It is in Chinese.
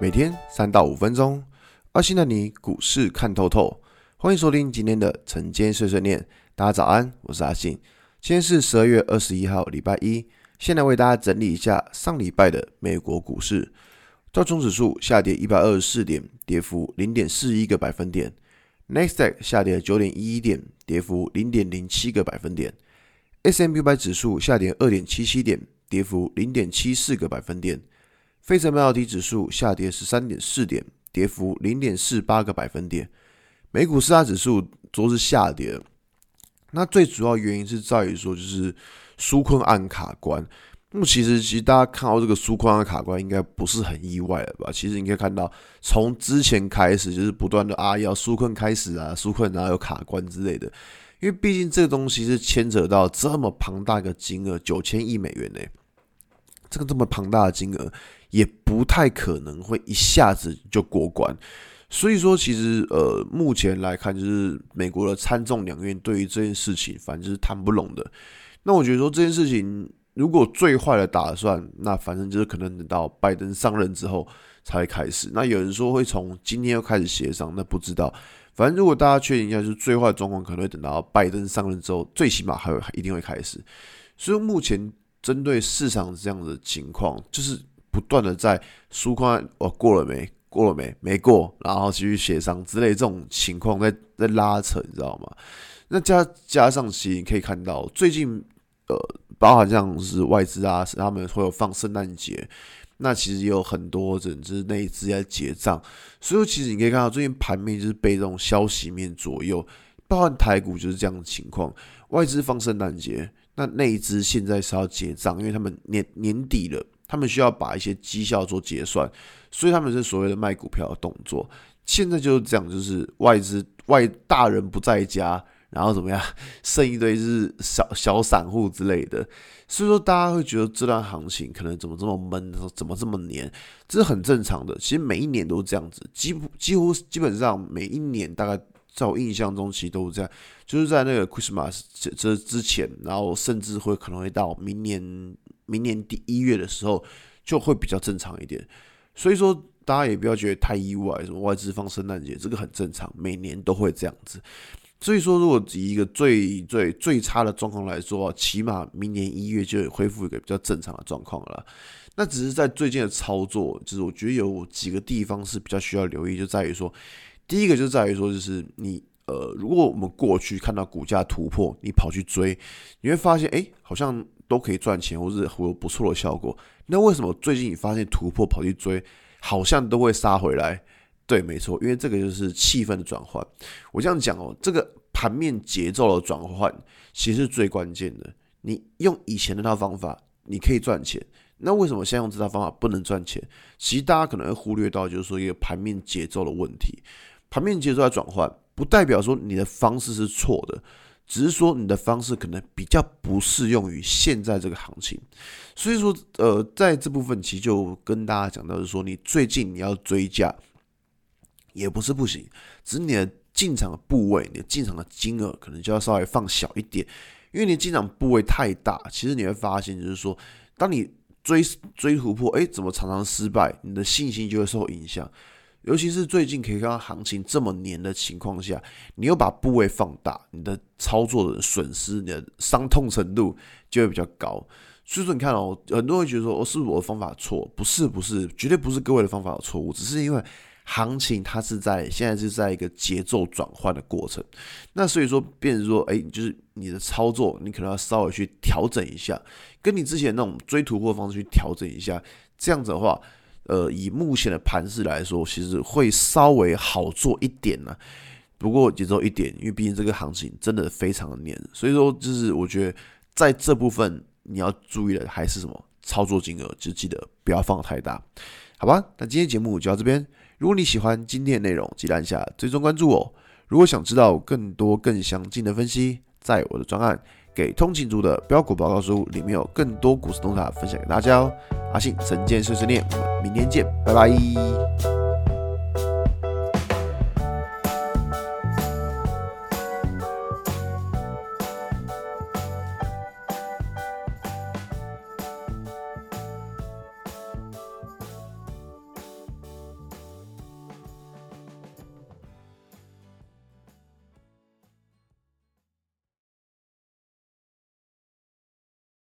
每天三到五分钟，阿信带你股市看透透。欢迎收听今天的晨间碎碎念。大家早安，我是阿信。今天是十二月二十一号，礼拜一。先来为大家整理一下上礼拜的美国股市。道琼指数下跌一百二十四点，跌幅零点四一个百分点。纳斯达克下跌九点一一点，跌幅零点零七个百分点。S M U 百指数下跌二点七七点，跌幅零点七四个百分点。费城半导体指数下跌十三点四点，跌幅零点四八个百分点。美股四大指数都是下跌，那最主要原因是在于说，就是纾困案卡关。那么其实，其实大家看到这个纾困案卡关，应该不是很意外了吧？其实你可以看到，从之前开始就是不断的啊，要纾困开始啊，纾困然后有卡关之类的。因为毕竟这个东西是牵扯到这么庞大的金额，九千亿美元呢，这个这么庞大的金额。也不太可能会一下子就过关，所以说其实呃，目前来看，就是美国的参众两院对于这件事情，反正就是谈不拢的。那我觉得说这件事情，如果最坏的打算，那反正就是可能等到拜登上任之后才会开始。那有人说会从今天又开始协商，那不知道。反正如果大家确定一下，就是最坏的状况可能会等到拜登上任之后，最起码还会一定会开始。所以目前针对市场这样的情况，就是。不断的在纾困，哦，过了没？过了没？没过，然后继续协商之类这种情况在在拉扯，你知道吗？那加加上其实你可以看到，最近呃，包含像是外资啊，他们会有放圣诞节，那其实也有很多人就是内资在结账，所以其实你可以看到最近盘面就是被这种消息面左右，包含台股就是这样的情况，外资放圣诞节，那内资现在是要结账，因为他们年年底了。他们需要把一些绩效做结算，所以他们是所谓的卖股票的动作。现在就是这样，就是外资外大人不在家，然后怎么样，剩一堆是小小散户之类的。所以说，大家会觉得这段行情可能怎么这么闷，怎么这么黏，这是很正常的。其实每一年都是这样子，几乎几乎基本上每一年大概在我印象中，其实都是这样，就是在那个 Christmas 这之前，然后甚至会可能会到明年。明年第一月的时候就会比较正常一点，所以说大家也不要觉得太意外，什么外资放圣诞节这个很正常，每年都会这样子。所以说，如果以一个最最最差的状况来说，起码明年一月就恢复一个比较正常的状况了。那只是在最近的操作，就是我觉得有几个地方是比较需要留意，就在于说，第一个就在于说，就是你呃，如果我们过去看到股价突破，你跑去追，你会发现，哎，好像。都可以赚钱，或是会有不错的效果。那为什么最近你发现突破跑去追，好像都会杀回来？对，没错，因为这个就是气氛的转换。我这样讲哦，这个盘面节奏的转换其实是最关键的。你用以前那套方法，你可以赚钱。那为什么现在用这套方法不能赚钱？其实大家可能会忽略到，就是说一个盘面节奏的问题。盘面节奏在转换，不代表说你的方式是错的。只是说你的方式可能比较不适用于现在这个行情，所以说，呃，在这部分其实就跟大家讲到是说，你最近你要追价也不是不行，只是你的进场的部位、你的进场的金额可能就要稍微放小一点，因为你进场部位太大，其实你会发现就是说，当你追追突破，哎，怎么常常失败，你的信心就会受影响。尤其是最近可以看到行情这么黏的情况下，你又把部位放大，你的操作的损失、你的伤痛程度就会比较高。所以说，你看哦，很多人觉得说，哦，是不是我的方法错？不是，不是，绝对不是各位的方法有错误，只是因为行情它是在现在是在一个节奏转换的过程。那所以说，变成说，哎，就是你的操作，你可能要稍微去调整一下，跟你之前那种追突破方式去调整一下，这样子的话。呃，以目前的盘势来说，其实会稍微好做一点呢、不过节奏一点，因为毕竟这个行情真的非常的黏，所以说就是我觉得在这部分你要注意的还是什么操作金额，就记得不要放太大，好吧？那今天节目就到这边。如果你喜欢今天的内容，记得按下追踪关注我。如果想知道更多更详尽的分析，在我的专案。给通勤族的标股报告书里面有更多股市洞察分享给大家哦。阿信神剑碎碎念，我们明天见，拜拜。